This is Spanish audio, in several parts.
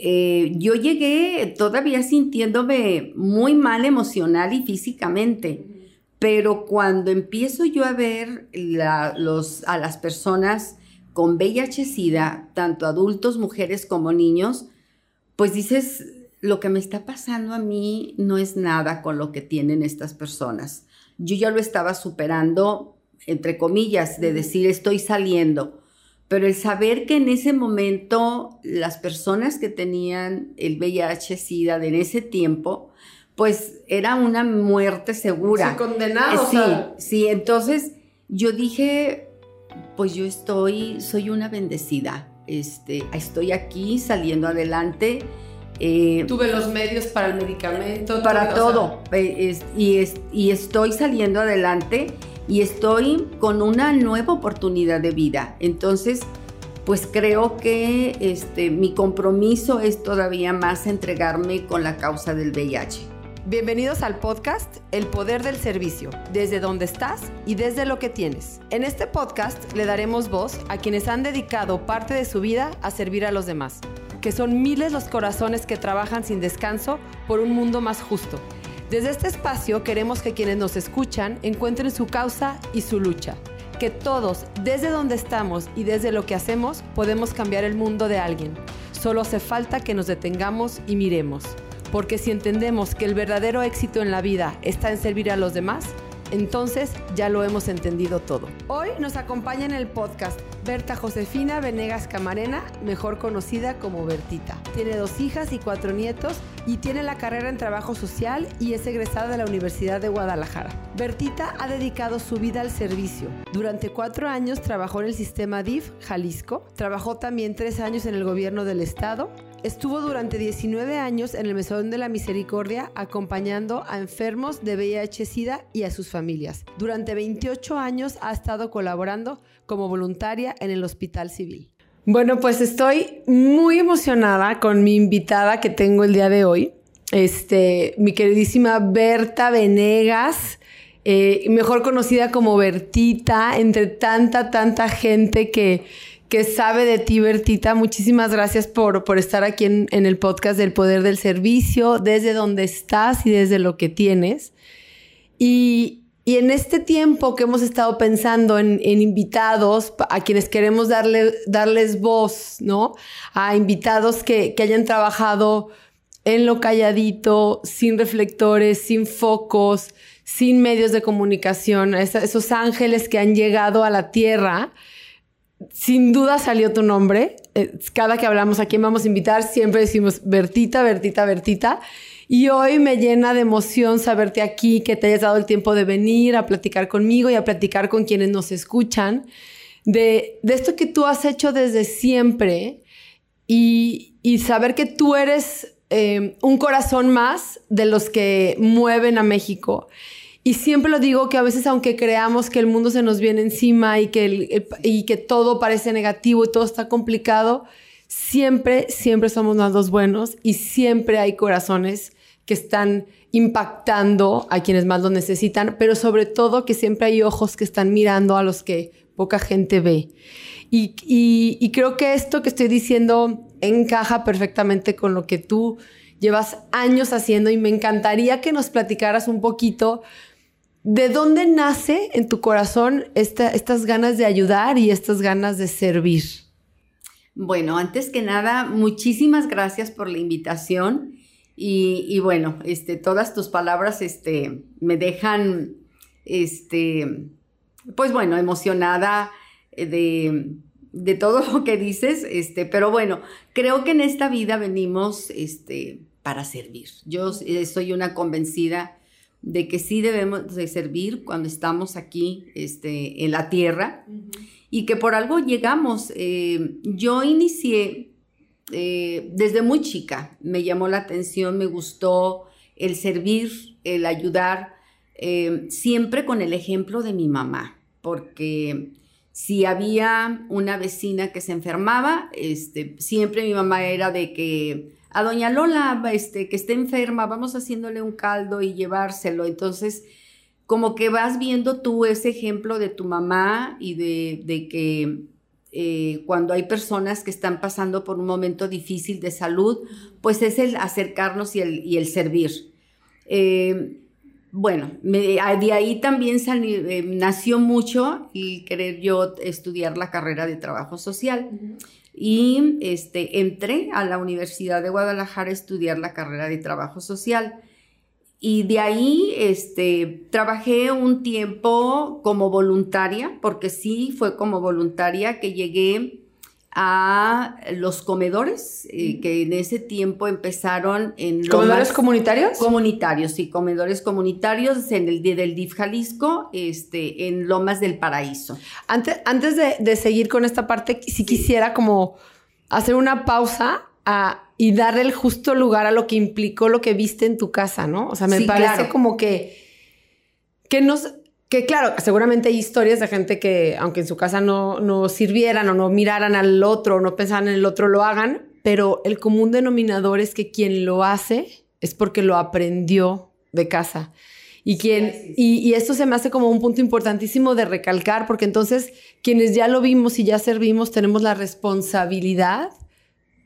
eh, yo llegué todavía sintiéndome muy mal emocional y físicamente, pero cuando empiezo yo a ver los, a las personas con VIH-Sida, tanto adultos, mujeres como niños, pues dices, lo que me está pasando a mí no es nada con lo que tienen estas personas. Yo ya lo estaba superando, entre comillas, de decir, estoy saliendo pero el saber que en ese momento las personas que tenían el VIH-Sida en ese tiempo, pues era una muerte segura. Sí, condenados. Sí, sí, entonces yo dije, pues yo estoy, soy una bendecida. Este, estoy aquí saliendo adelante. Eh, Tuve los medios para el medicamento. Para todo. Eh, y, y estoy saliendo adelante y estoy con una nueva oportunidad de vida. Entonces, pues creo que este, mi compromiso es todavía más entregarme con la causa del VIH. Bienvenidos al podcast El Poder del Servicio, desde donde estás y desde lo que tienes. En este podcast le daremos voz a quienes han dedicado parte de su vida a servir a los demás, que son miles los corazones que trabajan sin descanso por un mundo más justo desde este espacio queremos que quienes nos escuchan encuentren su causa y su lucha. Que todos, desde donde estamos y desde lo que hacemos, podemos cambiar el mundo de alguien. Solo hace falta que nos detengamos y miremos. Porque si entendemos que el verdadero éxito en la vida está en servir a los demás, entonces ya lo hemos entendido todo. Hoy nos acompaña en el podcast Berta Josefina Venegas Camarena, mejor conocida como Bertita. Tiene dos hijas y cuatro nietos y tiene la carrera en trabajo social y es egresada de la Universidad de Guadalajara. Bertita ha dedicado su vida al servicio. Durante cuatro años trabajó en el sistema DIF Jalisco, trabajó también tres años en el gobierno del estado Estuvo durante 19 años en el Mesón de la Misericordia acompañando a enfermos de VIH-Sida y a sus familias. Durante 28 años ha estado colaborando como voluntaria en el Hospital Civil. Bueno, pues estoy muy emocionada con mi invitada que tengo el día de hoy, este, mi queridísima Berta Venegas. Eh, mejor conocida como Bertita, entre tanta, tanta gente que, que sabe de ti, Bertita. Muchísimas gracias por, por estar aquí en, el podcast del Poder del Servicio, desde donde estás y desde lo que tienes. Y, en este tiempo que hemos estado pensando en, invitados, a quienes queremos darle, darles voz, ¿no? A invitados que, hayan trabajado en lo calladito, sin reflectores, sin focos, sin medios de comunicación, esos ángeles que han llegado a la tierra sin duda salió tu nombre. Eh, cada que hablamos a quién vamos a invitar, siempre decimos Bertita, Bertita, Bertita. Y hoy me llena de emoción saberte aquí, que te hayas dado el tiempo de venir a platicar conmigo y a platicar con quienes nos escuchan, de, esto que tú has hecho desde siempre y, saber que tú eres eh, un corazón más de los que mueven a México y siempre lo digo que a veces aunque creamos que el mundo se nos viene encima y que, y que todo parece negativo y todo está complicado, siempre, siempre somos más buenos y siempre hay corazones que están impactando a quienes más lo necesitan, pero sobre todo que siempre hay ojos que están mirando a los que poca gente ve. Y, y creo que esto que estoy diciendo encaja perfectamente con lo que tú llevas años haciendo y me encantaría que nos platicaras un poquito ¿De dónde nace en tu corazón estas ganas de ayudar y estas ganas de servir? Bueno, antes que nada, muchísimas gracias por la invitación y, bueno, este, todas tus palabras este, me dejan, este, pues bueno, emocionada de, de, todo lo que dices, pero bueno, creo que en esta vida venimos para servir. Yo soy una convencida de que sí debemos de servir cuando estamos aquí este, en la tierra y que por algo llegamos. Eh, yo inicié eh, desde muy chica, me llamó la atención, me gustó el servir, el ayudar, eh, siempre con el ejemplo de mi mamá, porque si había una vecina que se enfermaba, este, siempre mi mamá era de que a doña Lola, este, que esté enferma, vamos haciéndole un caldo y llevárselo. Entonces, como que vas viendo tú ese ejemplo de tu mamá y de, que eh, cuando hay personas que están pasando por un momento difícil de salud, pues es el acercarnos y el, y el servir. Eh, bueno, de ahí también eh, nació mucho el querer yo estudiar la carrera de trabajo social. Y este, entré a la Universidad de Guadalajara a estudiar la carrera de trabajo social. Y de ahí este, trabajé un tiempo como voluntaria, porque sí fue como voluntaria que llegué a los comedores, eh, que en ese tiempo empezaron en... Lomas, ¿Comedores comunitarios? Comunitarios, sí, comedores comunitarios en el del DIF Jalisco, este, en Lomas del Paraíso. Antes, antes de, seguir con esta parte, si quisiera como hacer una pausa y darle el justo lugar a lo que implicó lo que viste en tu casa, ¿no? O sea, me parece como que, que nos, que claro, seguramente hay historias de gente que, aunque en su casa no, no sirvieran o no miraran al otro o no pensaran en el otro, lo hagan, pero el común denominador es que quien lo hace es porque lo aprendió de casa. Y, quien, y, y, esto se me hace como un punto importantísimo de recalcar, porque entonces quienes ya lo vimos y ya servimos tenemos la responsabilidad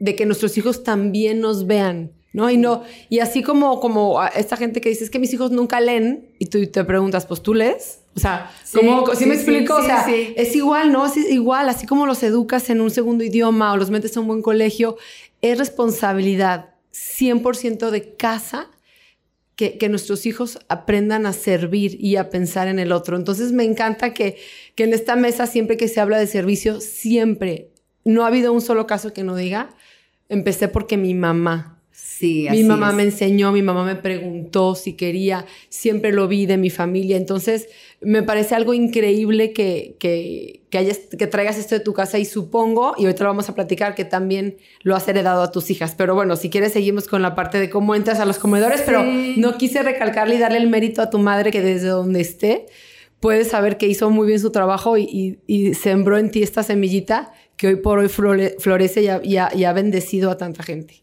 de que nuestros hijos también nos vean, ¿no? Y no, y así como, como esta gente que dice, es que mis hijos nunca leen, y tú te preguntas, pues tú lees. O sea, sí, ¿sí me explico? o sea, es igual, ¿no? Es igual, así como los educas en un segundo idioma o los metes a un buen colegio, es responsabilidad 100% de casa que, que, nuestros hijos aprendan a servir y a pensar en el otro. Entonces me encanta que, que en esta mesa, siempre que se habla de servicio, siempre, no ha habido un solo caso que no diga, empecé porque mi mamá. Sí, mi mamá me enseñó, mi mamá me preguntó si quería, siempre lo vi de mi familia. Entonces, me parece algo increíble que, que, que, hayas, que traigas esto de tu casa y supongo, y ahorita lo vamos a platicar, que también lo has heredado a tus hijas. Pero bueno, si quieres seguimos con la parte de cómo entras a los comedores, pero no quise recalcarle y darle el mérito a tu madre que desde donde esté, puedes saber que hizo muy bien su trabajo y, y sembró en ti esta semillita que hoy por hoy florece y ha, bendecido a tanta gente?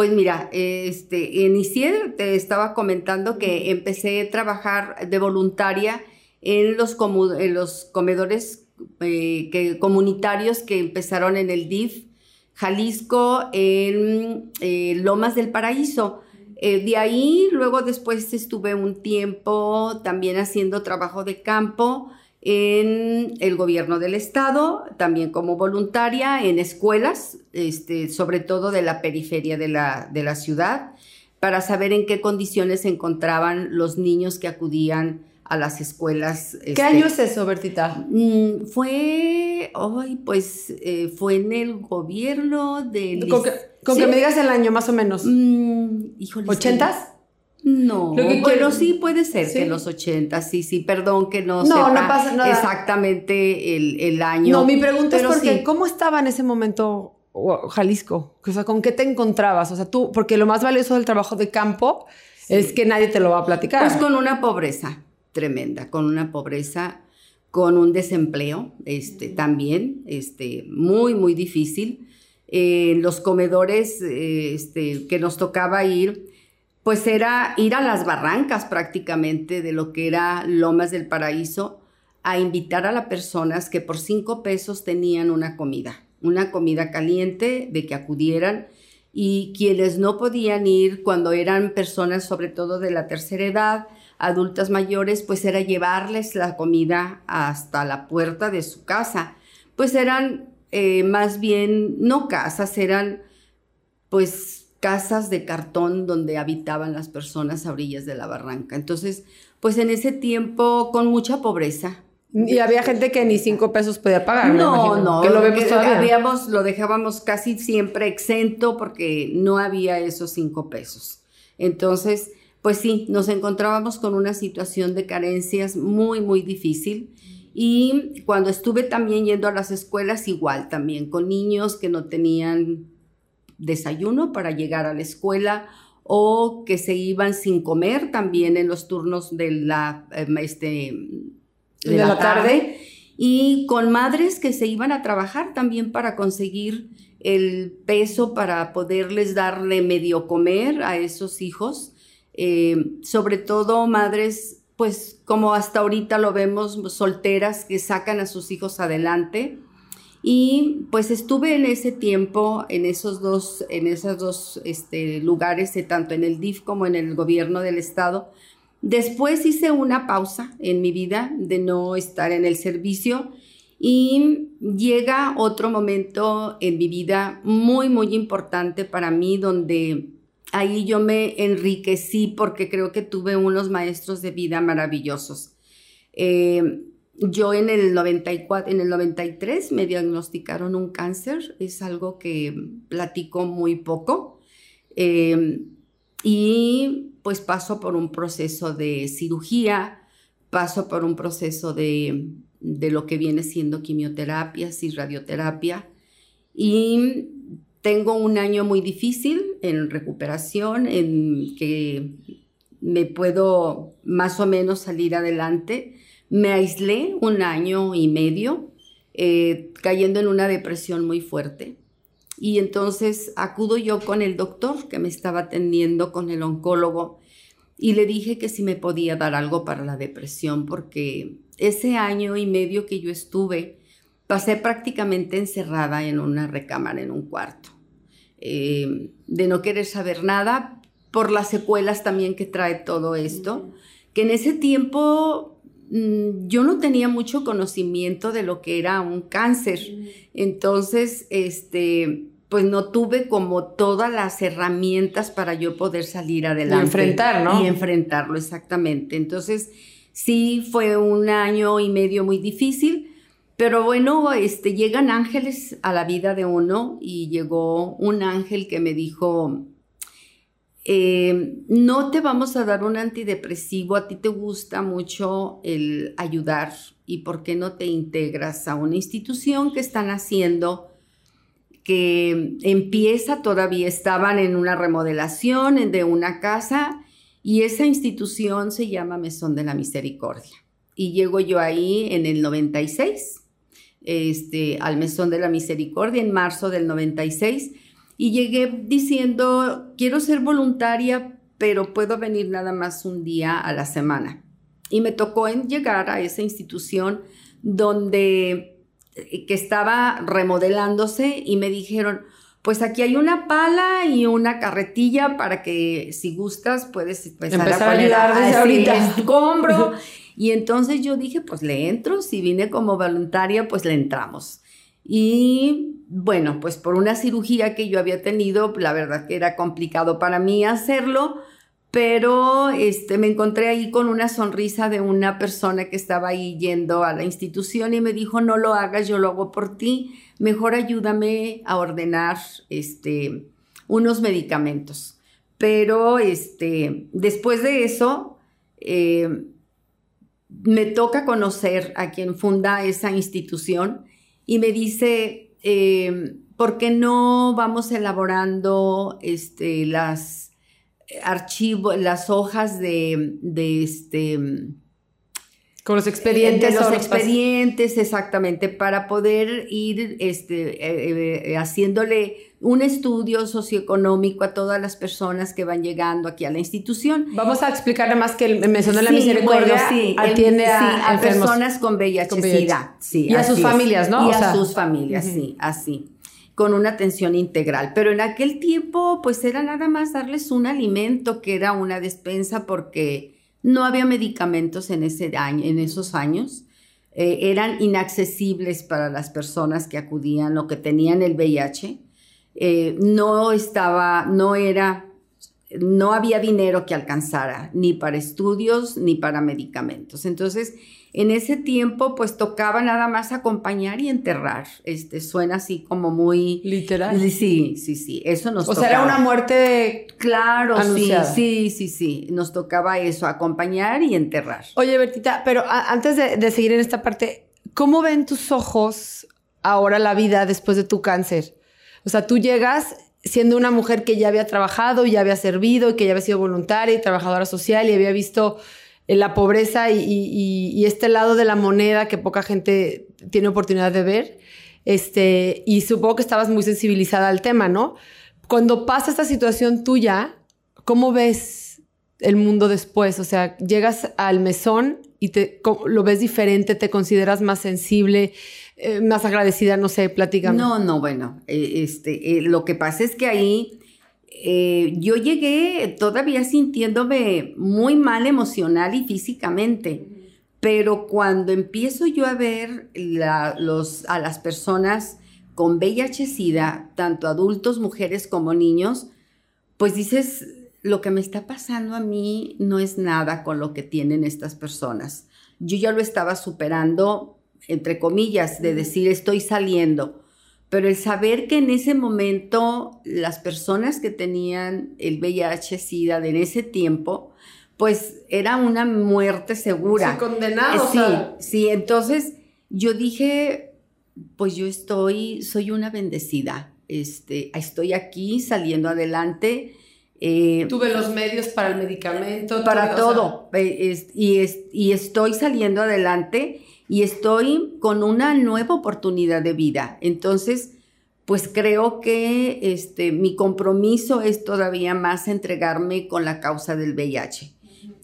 Pues mira, este, inicié, te estaba comentando que empecé a trabajar de voluntaria en los, en los comedores eh, que, comunitarios que empezaron en el DIF Jalisco, en eh, Lomas del Paraíso. Eh, de ahí, luego después estuve un tiempo también haciendo trabajo de campo en el gobierno del estado, también como voluntaria en escuelas, este, sobre todo de la periferia de la, de la ciudad, para saber en qué condiciones se encontraban los niños que acudían a las escuelas. ¿Qué este, año es eso, Bertita? Mm, fue, hoy pues eh, fue en el gobierno del... Con, que, con que, me digas el año más o menos. Mm, ¿Ochentas? No, bueno, sí puede ser que en los 80, sí, sí, perdón que no, no, no pasa nada. exactamente el, año. No, mi pregunta es porque, ¿cómo estaba en ese momento Jalisco? O sea, ¿con qué te encontrabas? O sea, tú, porque lo más valioso del trabajo de campo es que nadie te lo va a platicar. Pues con una pobreza tremenda, con una pobreza, con un desempleo, este, también, este, muy, muy difícil. Eh, los comedores, eh, este, que nos tocaba ir, pues era ir a las barrancas prácticamente de lo que era Lomas del Paraíso a invitar a las personas que por cinco pesos tenían una comida, una comida caliente de que acudieran y quienes no podían ir cuando eran personas sobre todo de la tercera edad, adultas mayores, pues era llevarles la comida hasta la puerta de su casa. Pues eran eh, más bien, no casas, eran pues casas de cartón donde habitaban las personas a orillas de la barranca. Entonces, pues en ese tiempo con mucha pobreza. Y había gente que ni cinco pesos podía pagar. No, no, que lo vemos Habíamos, lo dejábamos casi siempre exento porque no había esos cinco pesos. Entonces, pues sí, nos encontrábamos con una situación de carencias muy, muy difícil. Y cuando estuve también yendo a las escuelas, igual también, con niños que no tenían desayuno para llegar a la escuela o que se iban sin comer también en los turnos de la, em, este, de, la, tarde. y con madres que se iban a trabajar también para conseguir el peso para poderles darle medio comer a esos hijos, eh, sobre todo madres, pues como hasta ahorita lo vemos, solteras que sacan a sus hijos adelante Y pues estuve en ese tiempo, en esos dos, en esos dos este, lugares, eh, tanto en el DIF como en el gobierno del estado. Después hice una pausa en mi vida de no estar en el servicio y llega otro momento en mi vida muy, muy importante para mí donde ahí yo me enriquecí porque creo que tuve unos maestros de vida maravillosos. Eh, yo en el 94, en el 93 me diagnosticaron un cáncer, es algo que platico muy poco. Eh, y pues paso por un proceso de cirugía, paso por un proceso de, de lo que viene siendo quimioterapias y radioterapia. Y tengo un año muy difícil en recuperación, en que me puedo más o menos salir adelante me aislé un año y medio, eh, cayendo en una depresión muy fuerte. Y entonces acudo yo con el doctor que me estaba atendiendo, con el oncólogo, y le dije que si me podía dar algo para la depresión, porque ese año y medio que yo estuve, pasé prácticamente encerrada en una recámara, en un cuarto, eh, de no querer saber nada, por las secuelas también que trae todo esto, que en ese tiempo yo no tenía mucho conocimiento de lo que era un cáncer. Entonces, este, pues no tuve como todas las herramientas para yo poder salir adelante. Y enfrentar, ¿no? Y enfrentarlo, exactamente. Entonces, sí fue un año y medio muy difícil, pero bueno, este, llegan ángeles a la vida de uno y llegó un ángel que me dijo, eh, no te vamos a dar un antidepresivo, a ti te gusta mucho el ayudar y por qué no te integras a una institución que están haciendo que empieza, todavía estaban en una remodelación de una casa y esa institución se llama Mesón de la Misericordia. Y llego yo ahí en el 96, este, al Mesón de la Misericordia, en marzo del 96 y llegué diciendo, quiero ser voluntaria, pero puedo venir nada más un día a la semana. Y me tocó en llegar a esa institución donde eh, que estaba remodelándose y me dijeron, pues aquí hay una pala y una carretilla para que si gustas puedes empezar, a, ayudar desde ahorita. escombro. y entonces yo dije, pues le entro, si vine como voluntaria, pues le entramos. Y bueno, pues por una cirugía que yo había tenido, la verdad que era complicado para mí hacerlo, pero este, me encontré ahí con una sonrisa de una persona que estaba ahí yendo a la institución y me dijo, no lo hagas, yo lo hago por ti, mejor ayúdame a ordenar este, unos medicamentos. Pero este, después de eso, eh, me toca conocer a quien funda esa institución y me dice, eh, ¿por qué no vamos elaborando este, las archivos, las hojas de este... Con los expedientes. los expedientes, exactamente, para poder ir este, eh, eh, haciéndole un estudio socioeconómico a todas las personas que van llegando aquí a la institución. Vamos a explicarle más que el Mesón de la Misericordia atiende a, personas con VIH, Sí, y a sus familias, ¿no? Y a sus familias, sí, así con una atención integral. Pero en aquel tiempo, pues era nada más darles un alimento que era una despensa porque no había medicamentos en, ese año, en esos años. Eh, eran inaccesibles para las personas que acudían o que tenían el VIH. Eh, no estaba, no era, no había dinero que alcanzara ni para estudios ni para medicamentos. Entonces, en ese tiempo, pues tocaba nada más acompañar y enterrar. Este suena así como muy literal. Sí, sí, sí. Eso nos. O sea, era una muerte. Claro, sí, sí, sí, sí. Nos tocaba eso, acompañar y enterrar. Oye, Bertita, pero antes de, de seguir en esta parte, ¿cómo ven tus ojos ahora la vida después de tu cáncer? O sea, tú llegas siendo una mujer que ya había trabajado, ya había servido, que ya había sido voluntaria y trabajadora social y había visto la pobreza y, este lado de la moneda que poca gente tiene oportunidad de ver. Este, y supongo que estabas muy sensibilizada al tema, ¿no? Cuando pasa esta situación tuya, ¿cómo ves el mundo después? O sea, llegas al mesón y te, lo ves diferente, te consideras más sensible, eh, más agradecida, no sé, platícame. No, no, bueno, eh, este, eh, lo que pasa es que ahí yo llegué todavía sintiéndome muy mal emocional y físicamente, pero cuando empiezo yo a ver los, a las personas con VIH-Sida, tanto adultos, mujeres como niños, pues dices, lo que me está pasando a mí no es nada con lo que tienen estas personas. Yo ya lo estaba superando entre comillas, de decir estoy saliendo. Pero el saber que en ese momento las personas que tenían el VIH-Sida en ese tiempo, pues era una muerte segura. Sí, condenados. Sí, sí, entonces yo dije, pues yo estoy, soy una bendecida. Este, estoy aquí saliendo adelante. Eh, Tuve los medios para el medicamento. Para todo. Eh, y, y estoy saliendo adelante y estoy con una nueva oportunidad de vida. Entonces, pues creo que este, mi compromiso es todavía más entregarme con la causa del VIH.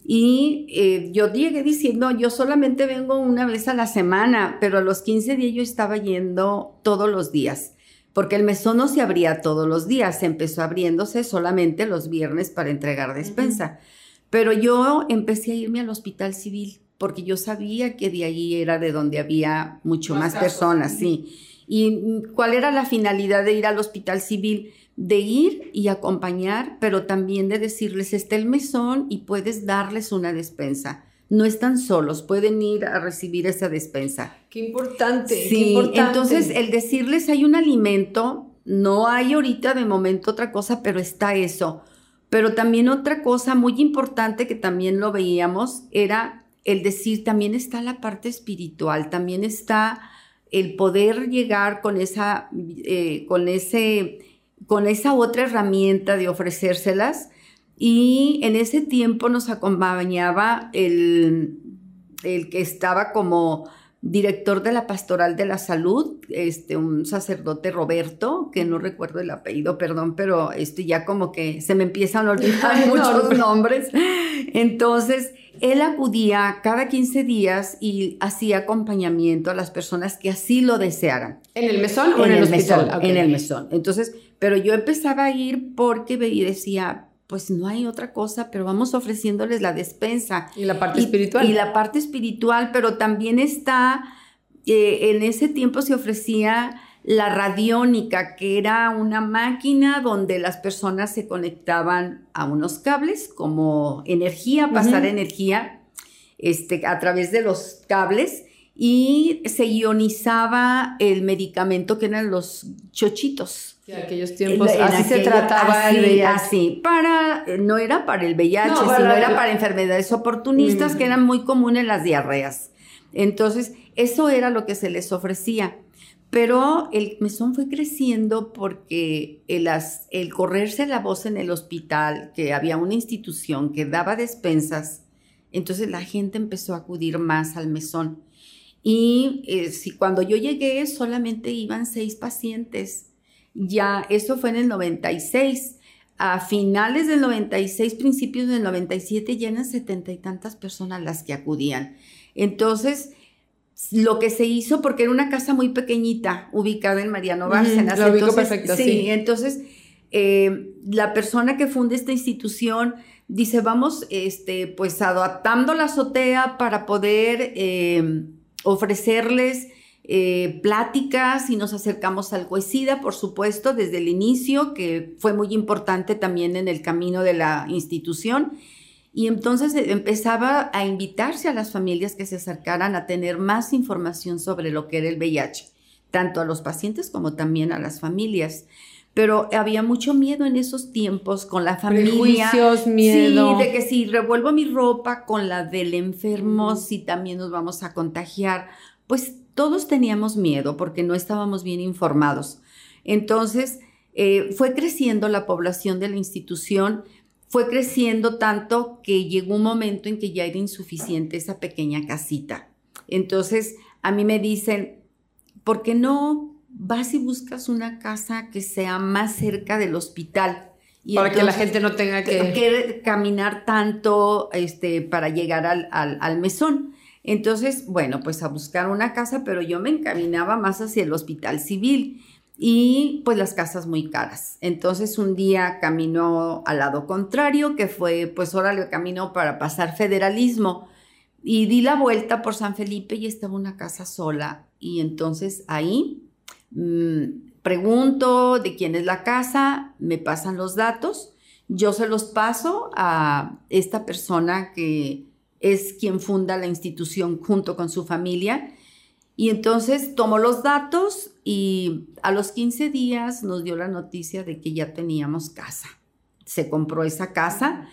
Y eh, yo llegué diciendo, yo solamente vengo una vez a la semana, pero a los 15 días yo estaba yendo todos los días, porque el mesón no se abría todos los días, empezó abriéndose solamente los viernes para entregar despensa. Pero yo empecé a irme al hospital civil porque yo sabía que de ahí era de donde había mucho más, personas, sí. ¿Y cuál era la finalidad de ir al hospital civil? De ir y acompañar, pero también de decirles, está el mesón y puedes darles una despensa. No están solos, pueden ir a recibir esa despensa. Qué importante. Sí, qué importante. entonces el decirles hay un alimento, no hay ahorita de momento otra cosa, pero está eso. Pero también otra cosa muy importante que también lo veíamos era el decir, también está la parte espiritual, también está el poder llegar con esa, eh, con ese, con esa otra herramienta de ofrecérselas. Y en ese tiempo nos acompañaba el, el que estaba como director de la Pastoral de la Salud, este, un sacerdote Roberto, que no recuerdo el apellido, perdón, pero esto ya como que se me empiezan a olvidar muchos nombres. Entonces, él acudía cada 15 días y hacía acompañamiento a las personas que así lo desearan. ¿En el mesón o en, el, hospital? Mesón, En el mesón. Entonces, pero yo empezaba a ir porque decía, pues no hay otra cosa, pero vamos ofreciéndoles la despensa. Y la parte espiritual. Y la parte espiritual, pero también está, eh, en ese tiempo se ofrecía la radiónica, que era una máquina donde las personas se conectaban a unos cables como energía, pasar energía este, a través de los cables y se ionizaba el medicamento que eran los chochitos. En aquellos tiempos así se trataba el VIH. Así, para, no era para el VIH, sino era para enfermedades oportunistas que eran muy comunes las diarreas. Entonces, eso era lo que se les ofrecía. Pero el mesón fue creciendo porque el, el, correrse la voz en el hospital, que había una institución que daba despensas, entonces la gente empezó a acudir más al mesón. Y eh, si cuando yo llegué solamente iban seis pacientes, ya eso fue en el 96. A finales del 96, principios del 97, ya eran setenta y tantas personas las que acudían. Entonces, lo que se hizo, porque era una casa muy pequeñita, ubicada en Mariano Bárcenas. lo ubico perfecto, sí. entonces eh, la persona que funda esta institución dice, vamos, este, pues adaptando la azotea para poder eh, ofrecerles eh, pláticas y nos acercamos al Cuesida, por supuesto, desde el inicio, que fue muy importante también en el camino de la institución. Y entonces eh, empezaba a invitarse a las familias que se acercaran a tener más información sobre lo que era el VIH, tanto a los pacientes como también a las familias. Pero había mucho miedo en esos tiempos con la familia. Prejuicios, miedo. Sí, de que si revuelvo mi ropa con la del enfermo, si también nos vamos a contagiar. Pues todos teníamos miedo porque no estábamos bien informados. Entonces, eh, fue creciendo la población de la institución fue creciendo tanto que llegó un momento en que ya era insuficiente esa pequeña casita. Entonces, a mí me dicen, ¿por qué no vas y buscas una casa que sea más cerca del hospital? Y para que la gente no tenga que... caminar tanto este, para llegar al, al, al mesón. Entonces, bueno, pues a buscar una casa, pero yo me encaminaba más hacia el hospital civil y pues las casas muy caras. Entonces un día caminó al lado contrario, que fue pues órale, camino para pasar federalismo y di la vuelta por San Felipe y estaba una casa sola y entonces ahí mmm, pregunto de quién es la casa, me pasan los datos, yo se los paso a esta persona que es quien funda la institución junto con su familia y entonces tomó los datos y a los 15 días nos dio la noticia de que ya teníamos casa. Se compró esa casa,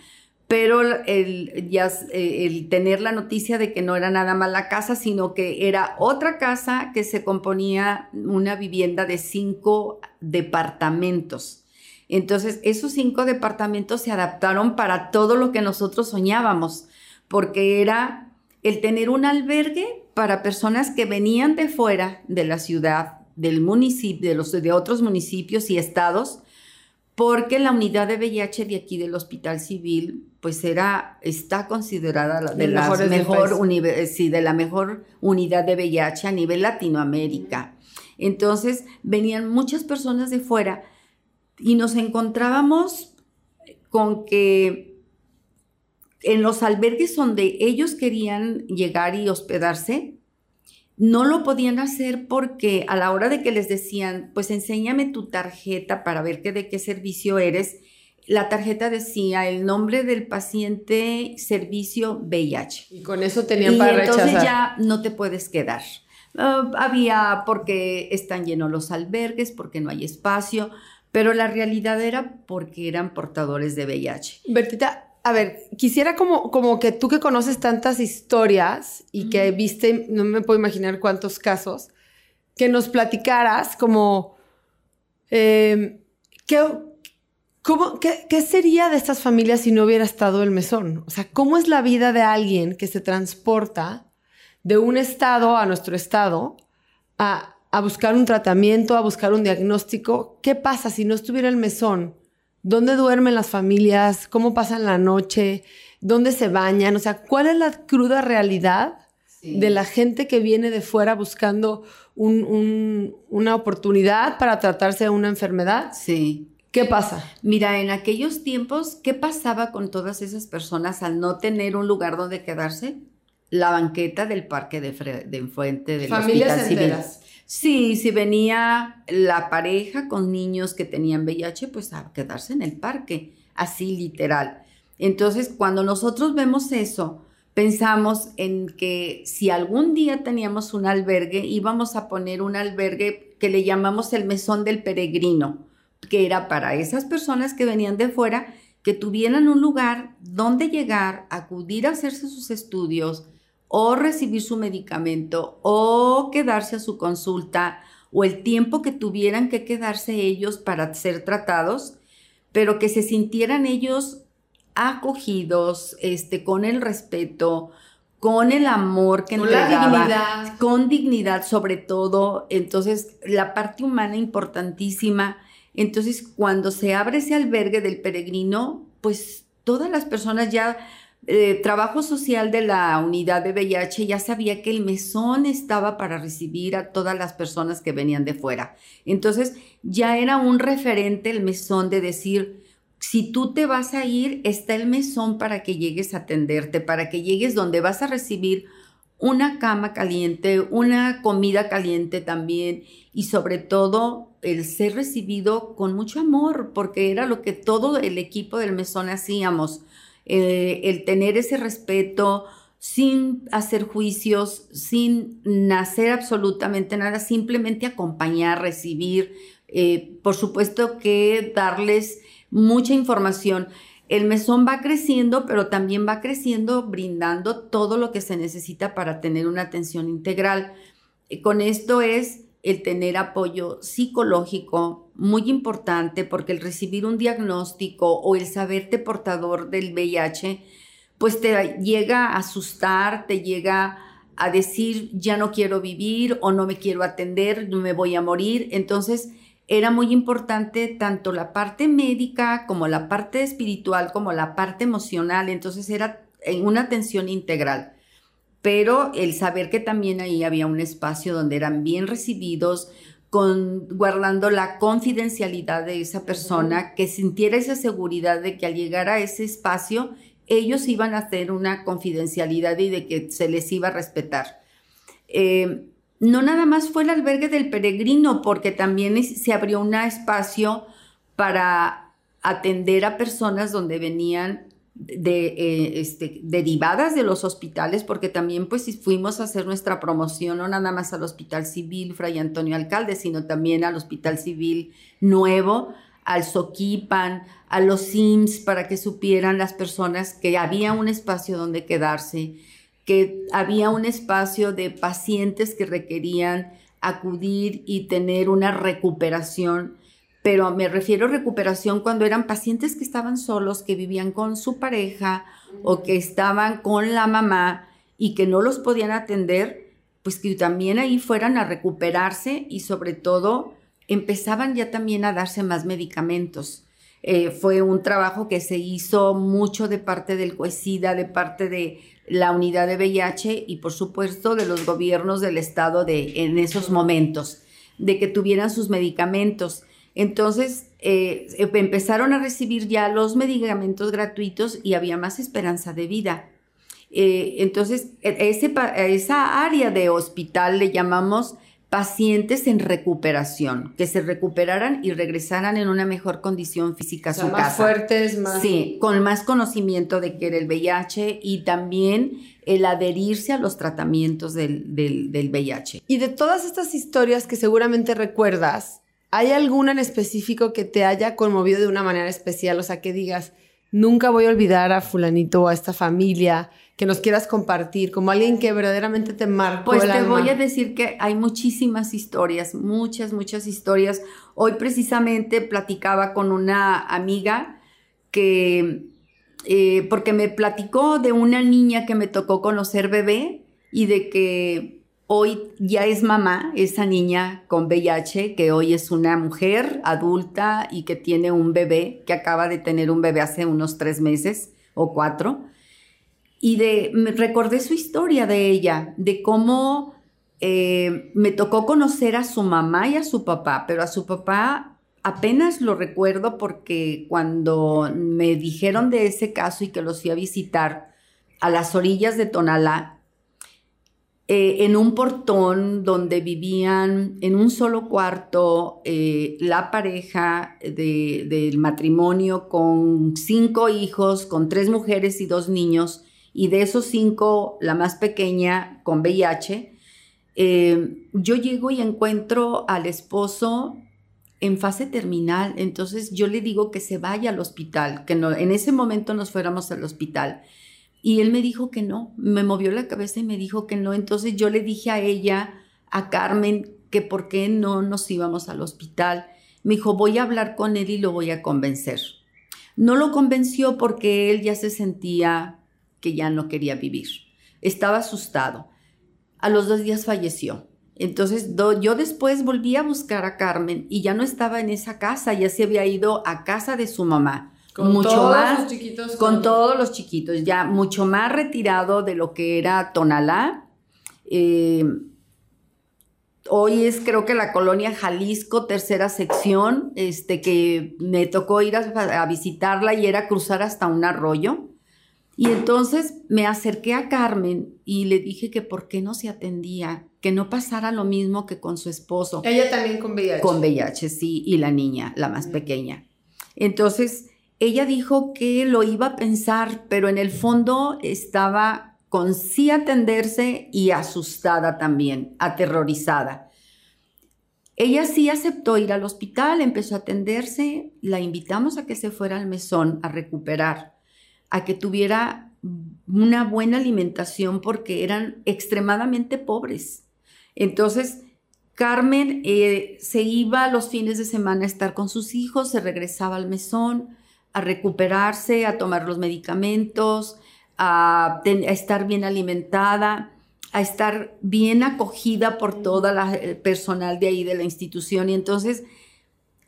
pero el, ya, eh, el tener la noticia de que no era nada más la casa, sino que era otra casa que se componía una vivienda de cinco departamentos. Entonces, esos cinco departamentos se adaptaron para todo lo que nosotros soñábamos, porque era el tener un albergue para personas que venían de fuera de la ciudad, del municipio, de, los, de otros municipios y estados, porque la unidad de VIH de aquí del Hospital Civil, pues era, está considerada la, de, mejor, sí, de la mejor unidad de VIH a nivel Latinoamérica. Entonces, venían muchas personas de fuera y nos encontrábamos con que en los albergues donde ellos querían llegar y hospedarse, no lo podían hacer porque a la hora de que les decían, pues enséñame tu tarjeta para ver que de qué servicio eres, la tarjeta decía el nombre del paciente servicio VIH. Y con eso tenían para y entonces ya no te puedes quedar. Ah, había porque están llenos los albergues, porque no hay espacio, pero la realidad era porque eran portadores de VIH. Bertita, a ver, quisiera como, como que tú que conoces tantas historias y que viste, no me puedo imaginar cuántos casos, que nos platicaras como, em, ¿qué, qué, sería de estas familias si no hubiera estado el mesón? O sea, ¿cómo es la vida de alguien que se transporta de un estado a nuestro estado a, a buscar un tratamiento, a buscar un diagnóstico? ¿Qué pasa si no estuviera el mesón? ¿Dónde duermen las familias? ¿Cómo pasan la noche? ¿Dónde se bañan? O sea, ¿cuál es la cruda realidad de la gente que viene de fuera buscando una oportunidad para tratarse de una enfermedad? Sí. ¿Qué pasa? Mira, en aquellos tiempos, ¿qué pasaba con todas esas personas al no tener un lugar donde quedarse? La banqueta del parque de, de enfrente del Familias hospital enteras. Sí, si venía la pareja con niños que tenían VIH, pues a quedarse en el parque, así literal. Entonces, cuando nosotros vemos eso, pensamos en que si algún día teníamos un albergue, íbamos a poner un albergue que le llamamos el mesón del peregrino, que era para esas personas que venían de fuera, que tuvieran un lugar donde llegar, acudir a hacerse sus estudios, o recibir su medicamento o quedarse a su consulta o el tiempo que tuvieran que quedarse ellos para ser tratados, pero que se sintieran ellos acogidos, este, con el respeto, con el amor que con la dignidad. con dignidad sobre todo. Entonces, la parte humana importantísima. Entonces, cuando se abre ese albergue del peregrino, pues todas las personas ya eh, trabajo social de la unidad de VIH ya sabía que el mesón estaba para recibir a todas las personas que venían de fuera. Entonces ya era un referente el mesón de decir, si tú te vas a ir, está el mesón para que llegues a atenderte, para que llegues donde vas a recibir una cama caliente, una comida caliente también y sobre todo el ser recibido con mucho amor, porque era lo que todo el equipo del mesón hacíamos eh, el tener ese respeto sin hacer juicios, sin hacer absolutamente nada, simplemente acompañar, recibir, eh, por supuesto que darles mucha información. El mesón va creciendo, pero también va creciendo brindando todo lo que se necesita para tener una atención integral. Con esto es el tener apoyo psicológico, muy importante, porque el recibir un diagnóstico o el saberte portador del VIH, pues te llega a asustar, te llega a decir, ya no quiero vivir o no me quiero atender, me voy a morir. Entonces, era muy importante tanto la parte médica como la parte espiritual, como la parte emocional. Entonces, era una atención integral. Pero el saber que también ahí había un espacio donde eran bien recibidos, con, guardando la confidencialidad de esa persona, que sintiera esa seguridad de que al llegar a ese espacio ellos iban a hacer una confidencialidad y de que se les iba a respetar. Eh, no nada más fue el albergue del peregrino, porque también se abrió un espacio para atender a personas donde venían de, eh, este, derivadas de los hospitales, porque también pues fuimos a hacer nuestra promoción no nada más al Hospital Civil Fray Antonio Alcalde, sino también al Hospital Civil Nuevo, al Soquipan, a los SIMS, para que supieran las personas que había un espacio donde quedarse, que había un espacio de pacientes que requerían acudir y tener una recuperación, pero me refiero a recuperación cuando eran pacientes que estaban solos, que vivían con su pareja o que estaban con la mamá y que no los podían atender, pues que también ahí fueran a recuperarse y sobre todo empezaban ya también a darse más medicamentos. Eh, fue un trabajo que se hizo mucho de parte del COESIDA, de parte de la unidad de VIH y por supuesto de los gobiernos del estado de, en esos momentos, de que tuvieran sus medicamentos. Entonces eh, empezaron a recibir ya los medicamentos gratuitos y había más esperanza de vida. Eh, entonces, e, ese, esa área de hospital le llamamos pacientes en recuperación, que se recuperaran y regresaran en una mejor condición física a su más casa. fuertes, más... Sí, con más conocimiento de que era el VIH y también el adherirse a los tratamientos del, del, del VIH. Y de todas estas historias que seguramente recuerdas, ¿hay alguna en específico que te haya conmovido de una manera especial? O sea, que digas, nunca voy a olvidar a fulanito o a esta familia que nos quieras compartir, como alguien que verdaderamente te marcó Pues el te alma? voy a decir que hay muchísimas historias, muchas, muchas historias. Hoy precisamente platicaba con una amiga que, eh, porque me platicó de una niña que me tocó conocer bebé y de que hoy ya es mamá, esa niña con VIH, que hoy es una mujer adulta y que tiene un bebé, que acaba de tener un bebé hace unos tres meses o cuatro. Y de, me recordé su historia de ella, de cómo eh, me tocó conocer a su mamá y a su papá, pero a su papá apenas lo recuerdo porque cuando me dijeron de ese caso y que los fui a visitar a las orillas de Tonalá, eh, en un portón donde vivían en un solo cuarto eh, la pareja de- del matrimonio con cinco hijos, con tres mujeres y dos niños, y de esos cinco, la más pequeña con VIH, eh, yo llego y encuentro al esposo en fase terminal, entonces yo le digo que se vaya al hospital, que no, en ese momento nos fuéramos al hospital. Y él me dijo que no, me movió la cabeza y me dijo que no, entonces yo le dije a ella, a Carmen, que por qué no nos íbamos al hospital. Me dijo, voy a hablar con él y lo voy a convencer. No lo convenció porque él ya se sentía que ya no quería vivir. Estaba asustado. A los dos días falleció. Entonces yo después volví a buscar a Carmen y ya no estaba en esa casa, ya se había ido a casa de su mamá. Con mucho todos más los chiquitos. con todos los chiquitos, ya mucho más retirado de lo que era Tonalá. Eh, hoy es creo que la colonia Jalisco, tercera sección, este, que me tocó ir a, a visitarla y era cruzar hasta un arroyo. Y entonces me acerqué a Carmen y le dije que por qué no se atendía, que no pasara lo mismo que con su esposo. Ella también con VIH. Con VIH, sí, y la niña, la más pequeña. Entonces, ella dijo que lo iba a pensar, pero en el fondo estaba con sí atenderse y asustada también, aterrorizada. Ella sí aceptó ir al hospital, empezó a atenderse, la invitamos a que se fuera al mesón a recuperar, a que tuviera una buena alimentación porque eran extremadamente pobres. Entonces, Carmen eh, se iba los fines de semana a estar con sus hijos, se regresaba al mesón a recuperarse, a tomar los medicamentos, a, ten- a estar bien alimentada, a estar bien acogida por toda la el personal de ahí de la institución. Y entonces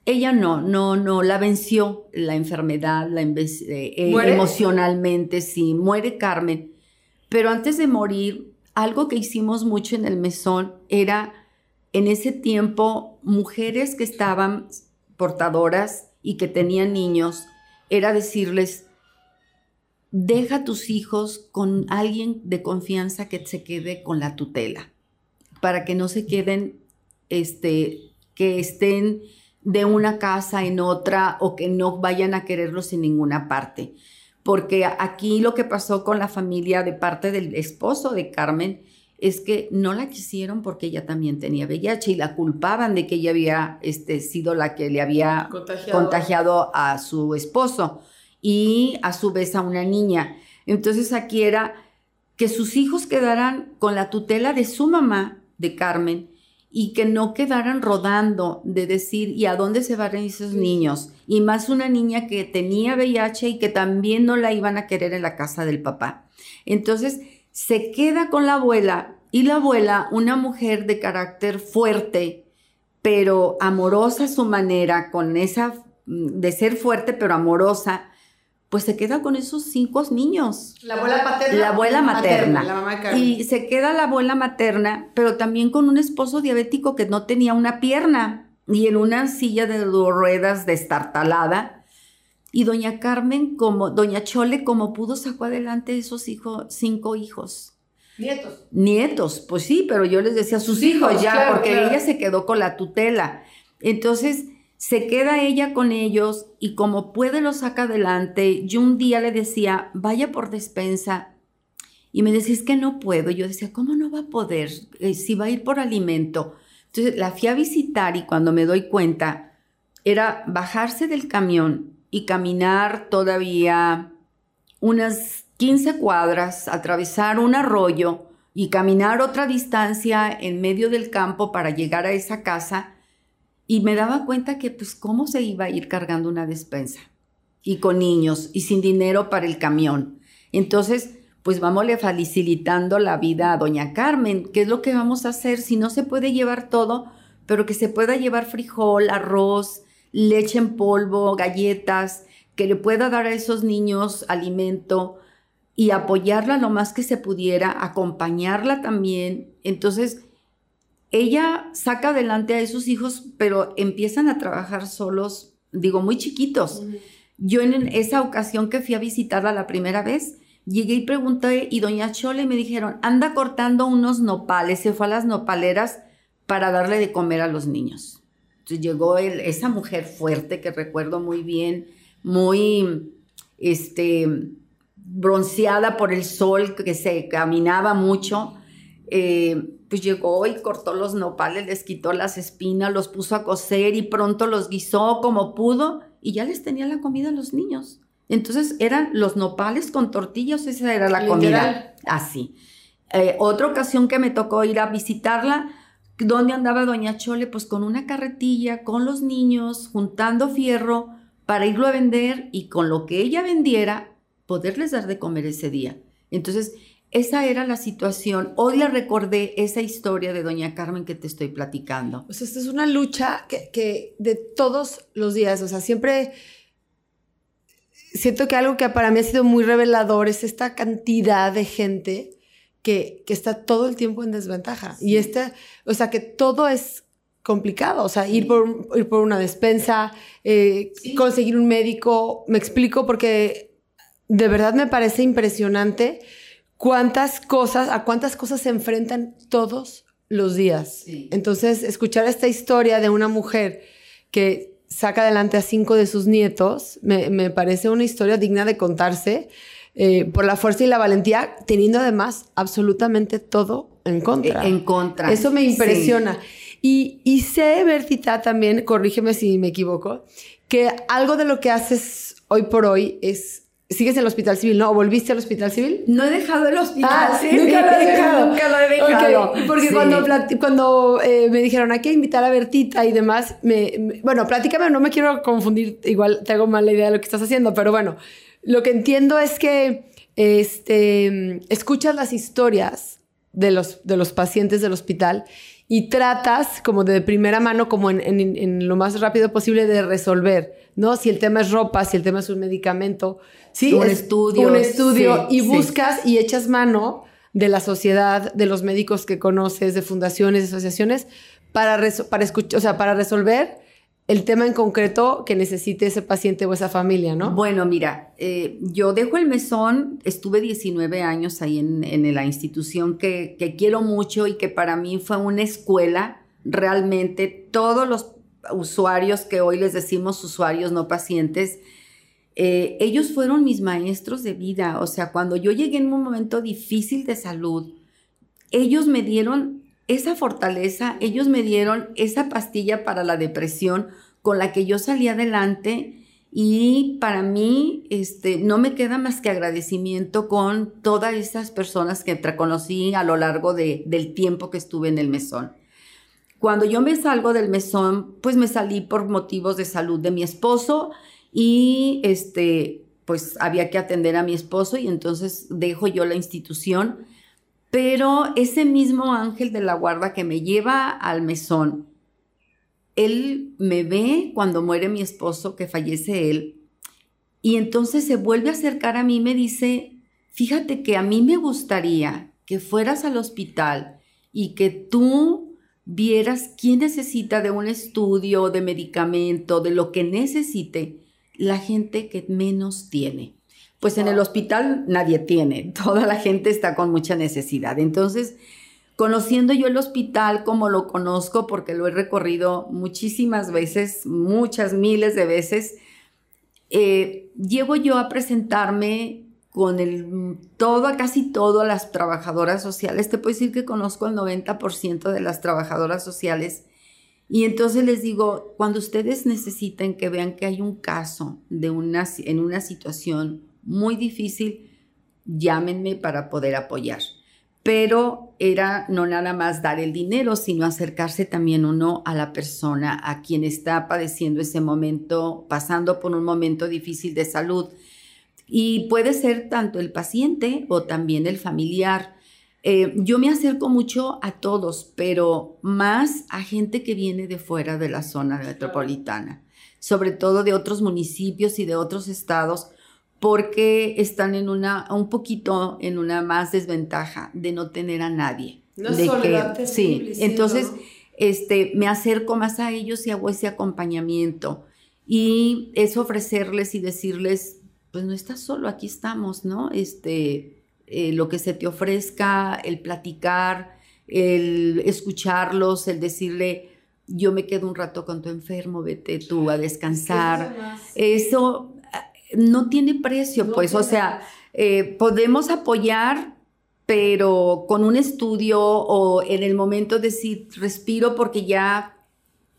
ella no, no, no, la venció la enfermedad, la eh, eh, emocionalmente, sí, muere Carmen. Pero antes de morir, algo que hicimos mucho en el mesón era en ese tiempo mujeres que estaban portadoras y que tenían niños, era decirles, deja a tus hijos con alguien de confianza que se quede con la tutela, para que no se queden, este, que estén de una casa en otra o que no vayan a quererlos en ninguna parte. Porque aquí lo que pasó con la familia de parte del esposo de Carmen es que no la quisieron porque ella también tenía VIH y la culpaban de que ella había este, sido la que le había Contagiado. contagiado a su esposo y a su vez a una niña. Entonces aquí era que sus hijos quedaran con la tutela de su mamá, de Carmen, y que no quedaran rodando de decir, ¿y a dónde se van esos niños? Y más una niña que tenía VIH y que también no la iban a querer en la casa del papá. Entonces se queda con la abuela y la abuela, una mujer de carácter fuerte, pero amorosa a su manera, con esa mm, de ser fuerte pero amorosa, pues se queda con esos cinco niños. La abuela paterna. La abuela materna. La mamá. Y se queda la abuela materna, pero también con un esposo diabético que no tenía una pierna y en una silla de dos ruedas destartalada. Y doña Carmen, como, doña Chole, como pudo, sacó adelante esos hijos, cinco hijos. Nietos. Nietos, pues sí, pero yo les decía sus hijos, hijos, ya, claro, porque claro. ella se quedó con la tutela. Entonces, se queda ella con ellos y como puede los saca adelante. Yo un día le decía, vaya por despensa. Y me decía, es que no puedo. Yo decía, ¿cómo no va a poder? Eh, si va a ir por alimento. Entonces la fui a visitar y cuando me doy cuenta, era bajarse del camión y caminar todavía unas 15 cuadras, atravesar un arroyo y caminar otra distancia en medio del campo para llegar a esa casa. Y me daba cuenta que, pues, cómo se iba a ir cargando una despensa. Y con niños y sin dinero para el camión. Entonces, pues vámosle facilitando la vida a doña Carmen. ¿Qué es lo que vamos a hacer si no se puede llevar todo, pero que se pueda llevar frijol, arroz, leche en polvo, galletas, que le pueda dar a esos niños alimento y apoyarla lo más que se pudiera, acompañarla también. Entonces, ella saca adelante a esos hijos, pero empiezan a trabajar solos, digo, muy chiquitos. Yo en esa ocasión que fui a visitarla la primera vez, llegué y pregunté y doña Chole me dijeron, anda cortando unos nopales, se fue a las nopaleras para darle de comer a los niños. Llegó el- esa mujer fuerte que recuerdo muy bien, muy, este, bronceada por el sol, que se caminaba mucho, eh, pues llegó y cortó los nopales, les quitó las espinas, los puso a cocer y pronto los guisó como pudo y ya les tenía la comida a los niños. Entonces eran los nopales con tortillas, esa era la comida. Así. Eh, otra ocasión que me tocó ir a visitarla, ¿dónde andaba Doña Chole? Pues con una carretilla, con los niños, juntando fierro para irlo a vender y con lo que ella vendiera, poderles dar de comer ese día. Entonces, esa era la situación. Hoy le recordé esa historia de Doña Carmen que te estoy platicando. Sea, esta es una lucha que, que de todos los días, o sea, siempre siento que algo que para mí ha sido muy revelador es esta cantidad de gente que, que está todo el tiempo en desventaja. Y este, o sea, que todo es complicado, o sea, ir, por, ir por una despensa, eh, Sí. conseguir un médico, me explico porque de verdad me parece impresionante cuántas cosas, a cuántas cosas se enfrentan todos los días. Entonces, escuchar esta historia de una mujer que saca adelante a cinco de sus nietos, me, me parece una historia digna de contarse eh, por la fuerza y la valentía, teniendo además absolutamente todo en contra. En contra. Eso me Sí. impresiona. Y, y sé, Bertita, también, corrígeme si me equivoco, que algo de lo que haces hoy por hoy es, sigues en el hospital civil, ¿no? ¿O volviste al hospital civil? No he dejado el hospital. Ah, sí, nunca lo has dejado. Nunca lo he dejado. Ok, porque Sí. cuando, cuando eh, me dijeron hay que invitar a Bertita y demás, me, me- bueno, platícame, no me quiero confundir, igual te hago mal la idea de lo que estás haciendo, pero bueno, lo que entiendo es que este, escuchas las historias de los, de los pacientes del hospital y tratas como de primera mano, como en, en- en lo más rápido posible de resolver, ¿no? Si el tema es ropa, si el tema es un medicamento, ¿sí? Un Es estudio, Un estudio sí, y sí. buscas y echas mano de la sociedad, de los médicos que conoces, de fundaciones, de asociaciones, para, para, escuchar, o sea, para resolver el tema en concreto que necesite ese paciente o esa familia, ¿no? Bueno, mira, eh, yo dejo el mesón, estuve 19 años ahí en, la institución que, que, quiero mucho y que para mí fue una escuela, realmente todos los usuarios que hoy les decimos usuarios, no pacientes, eh, ellos fueron mis maestros de vida, o sea, cuando yo llegué en un momento difícil de salud, ellos me dieron esa fortaleza, ellos me dieron esa pastilla para la depresión con la que yo salí adelante y para mí este, no me queda más que agradecimiento con todas esas personas que conocí a lo largo de, del tiempo que estuve en el mesón. Cuando yo me salgo del mesón, pues me salí por motivos de salud de mi esposo y este, pues había que atender a mi esposo y entonces dejo yo la institución pero ese mismo ángel de la guarda que me lleva al mesón, él me ve cuando muere mi esposo, que fallece él, y entonces se vuelve a acercar a mí y me dice, fíjate que a mí me gustaría que fueras al hospital y que tú vieras quién necesita de un estudio, de medicamento, de lo que necesite la gente que menos tiene pues en el hospital nadie tiene, toda la gente está con mucha necesidad. Entonces, conociendo yo el hospital como lo conozco, porque lo he recorrido muchísimas veces, muchas miles de veces, eh, llego yo a presentarme con el todo, casi todo a las trabajadoras sociales. Te puedo decir que conozco el 90% de las trabajadoras sociales. Y entonces les digo, cuando ustedes necesiten que vean que hay un caso de una, en una situación muy difícil, llámenme para poder apoyar. Pero era no nada más dar el dinero, sino acercarse también uno a la persona, a quien está padeciendo ese momento, pasando por un momento difícil de salud. Y puede ser tanto el paciente o también el familiar. Eh, yo me acerco mucho a todos, pero más a gente que viene de fuera de la zona metropolitana, sobre todo de otros municipios y de otros estados, porque están en una, un poquito en una más desventaja de no tener a nadie. No de soledad que, sí, entonces este, me acerco más a ellos y hago ese acompañamiento. Y es ofrecerles y decirles, pues no estás solo, aquí estamos, ¿no? Este, eh, lo que se te ofrezca, el platicar, el escucharlos, el decirle, yo me quedo un rato con tu enfermo, vete tú a descansar. Eso no tiene precio, pues, o sea, eh, podemos apoyar, pero con un estudio o en el momento de decir, respiro porque ya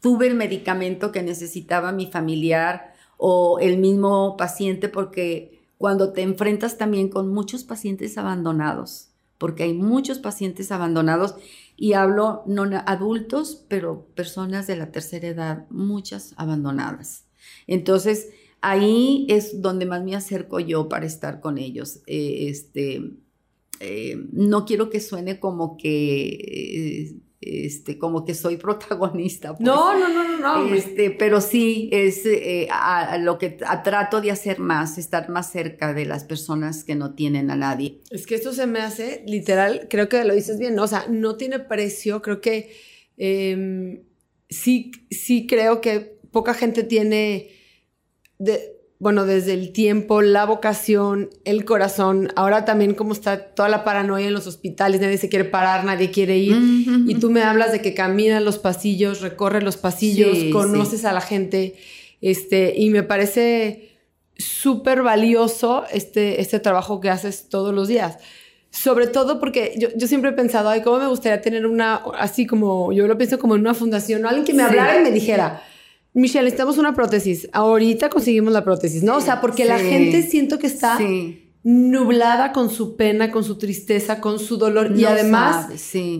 tuve el medicamento que necesitaba mi familiar o el mismo paciente, porque cuando te enfrentas también con muchos pacientes abandonados, porque hay muchos pacientes abandonados y hablo no adultos, pero personas de la tercera edad, muchas abandonadas. Entonces, ahí es donde más me acerco yo para estar con ellos. Eh, este, eh, no quiero que suene como que... este, como que soy protagonista. Pues. No, no, no, no, Este, pero sí es eh, lo que trato de hacer más, estar más cerca de las personas que no tienen a nadie. Es que esto se me hace, literal, creo que lo dices bien, ¿no? o sea, no tiene precio, creo que em, sí, sí creo que poca gente tiene bueno, desde el tiempo, la vocación, el corazón, ahora también como está toda la paranoia en los hospitales, nadie se quiere parar, nadie quiere ir, y tú me hablas de que caminas los pasillos, recorres los pasillos, conoces a la gente, este, y me parece súper valioso este, este trabajo que haces todos los días. Sobre todo porque yo, yo, siempre he pensado, ay, cómo me gustaría tener una, así como, yo lo pienso como en una fundación, o alguien que me hablara y me dijera, Michelle, necesitamos una prótesis. Ahorita conseguimos la prótesis, ¿no? o sea, porque la gente siento que está nublada con su pena, con su tristeza, con su dolor. y además,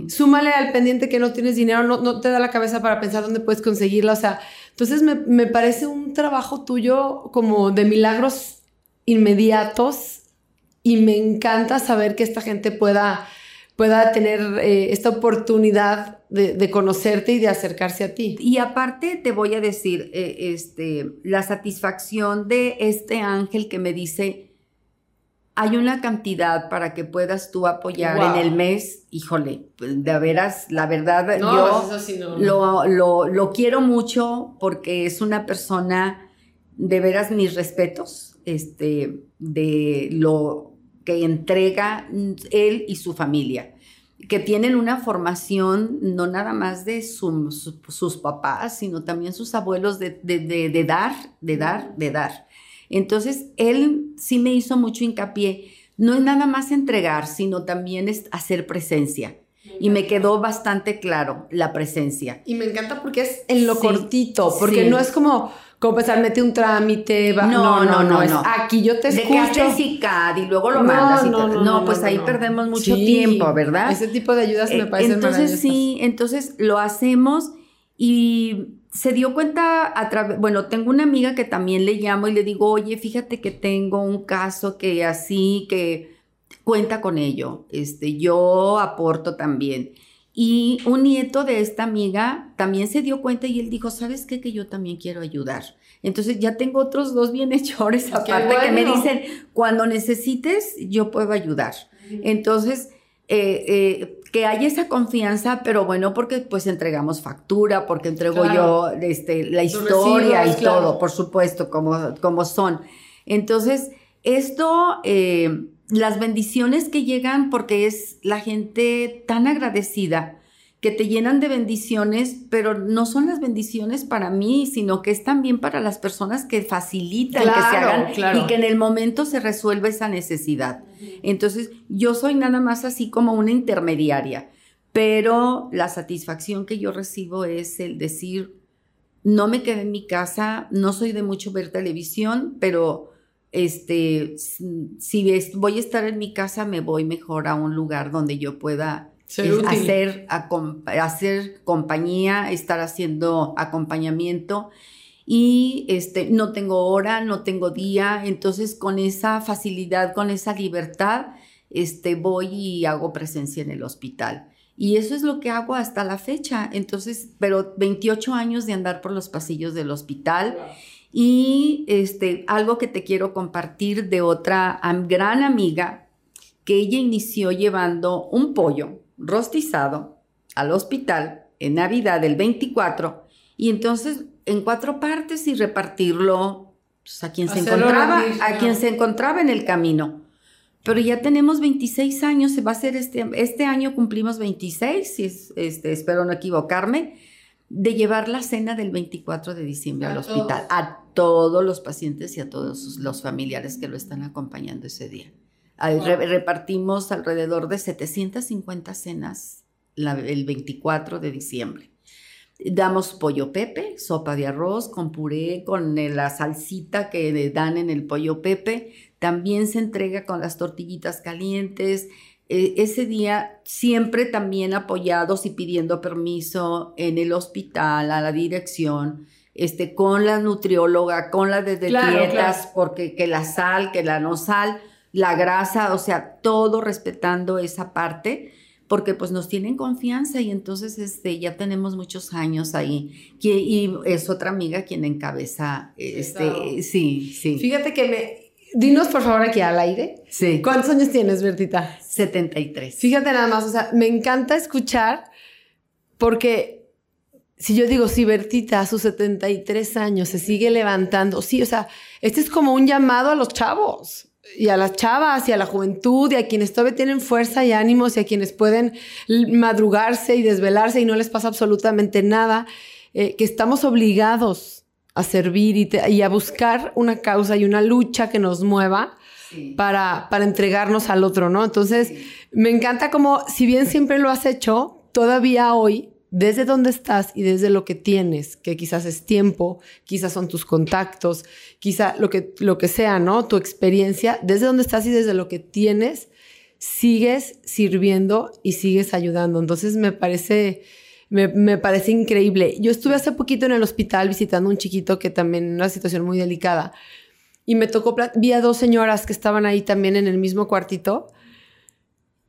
súmale al pendiente que no tienes dinero, no, no, te da la cabeza para pensar dónde puedes conseguirla. O sea, entonces me, me parece un trabajo tuyo como de milagros inmediatos y me encanta saber que esta gente pueda pueda tener eh, esta oportunidad de, conocerte y de acercarse a ti. Y aparte te voy a decir, eh, este, la satisfacción de este ángel que me dice, hay una cantidad para que puedas tú apoyar en el mes, híjole, pues, de veras, la verdad, yo pues, eso sí, no, Lo, lo, lo quiero mucho porque es una persona, de veras, mis respetos, este, de lo que entrega él y su familia que tienen una formación no nada más de sus papás, sino también sus abuelos de, de, de, dar, de dar, de dar. Entonces, él sí me hizo mucho hincapié. No es nada más entregar, sino también es hacer presencia. Y me quedó bastante claro la presencia. Y me encanta porque es en lo cortito, porque no es como, como pensar, mete un trámite, va. No, no, no, no, aquí yo te escucho. De que y luego lo mandas. Y no, no, pues ahí perdemos mucho tiempo, ¿verdad? Ese tipo de ayudas me eh, parece Entonces sí, entonces lo hacemos y se dio cuenta a través, bueno, tengo una amiga que también le llamo y le digo, oye, fíjate que tengo un caso que así, que cuenta con ello, este, yo aporto también. Y un nieto de esta amiga también se dio cuenta y él dijo, ¿sabes qué? Que yo también quiero ayudar. Entonces ya tengo otros dos bienhechores aparte que me dicen, cuando necesites, yo puedo ayudar. Entonces, eh, eh, que haya esa confianza, pero bueno, porque pues entregamos factura, porque entrego yo este, la historia y todo, por supuesto, como, como son. Entonces, esto, eh, las bendiciones que llegan, porque es la gente tan agradecida, que te llenan de bendiciones, pero no son las bendiciones para mí, sino que es también para las personas que facilitan que se hagan y que en el momento se resuelva esa necesidad. Entonces, yo soy nada más así como una intermediaria, pero la satisfacción que yo recibo es el decir, no me quedé en mi casa, no soy de mucho ver televisión, pero este, si voy a estar en mi casa, me voy mejor a un lugar donde yo pueda hacer, hacer compañía, estar haciendo acompañamiento y este, no tengo hora, no tengo día, entonces con esa facilidad, con esa libertad, este, voy y hago presencia en el hospital. Y eso es lo que hago hasta la fecha. Entonces, pero 28 años de andar por los pasillos del hospital. Y este, algo que te quiero compartir de otra gran amiga, que ella inició llevando un pollo rostizado al hospital en Navidad del 24 y entonces en cuatro partes y repartirlo pues, a quien se encontraba, a quien se encontraba en el camino. Pero ya tenemos 26 años, se va a ser este, este año cumplimos 26, si este, espero no equivocarme, de llevar la cena del 24 de diciembre al hospital, a todos los pacientes y a todos los familiares que lo están acompañando ese día repartimos alrededor de 750 cenas el 24 de diciembre. Damos pollo pepe, sopa de arroz con puré, con la salsita que dan en el pollo pepe. También se entrega con las tortillitas calientes. E, ese día siempre también apoyados y pidiendo permiso en el hospital, a la dirección, este, con la nutrióloga, con la de, dietas, porque que la sal, que la no sal la grasa, o sea, todo respetando esa parte, porque pues nos tienen confianza y entonces este, ya tenemos muchos años ahí. y es otra amiga quien encabeza, este, sí, sí. Fíjate que me... Dinos por favor aquí al aire. Sí. ¿Cuántos años tienes, Bertita? 73. Fíjate nada más, o sea, me encanta escuchar porque si yo digo, si Bertita a sus 73 años se sigue levantando, sí, o sea, este es como un llamado a los chavos y a las chavas y a la juventud y a quienes todavía tienen fuerza y ánimos y a quienes pueden madrugarse y desvelarse y no les pasa absolutamente nada, eh, que estamos obligados a servir y, a buscar una causa y una lucha que nos mueva para, para entregarnos al otro, ¿no? Entonces, me encanta como, si bien siempre lo has hecho, todavía hoy desde donde estás y desde lo que tienes, que quizás es tiempo, quizás son tus contactos, quizá lo que, lo que sea, ¿no? Tu experiencia, desde donde estás y desde lo que tienes, sigues sirviendo y sigues ayudando. Entonces me parece, me, parece increíble. Yo estuve hace poquito en el hospital visitando a un chiquito que también en una situación muy delicada y me tocó, vi a dos señoras que estaban ahí también en el mismo cuartito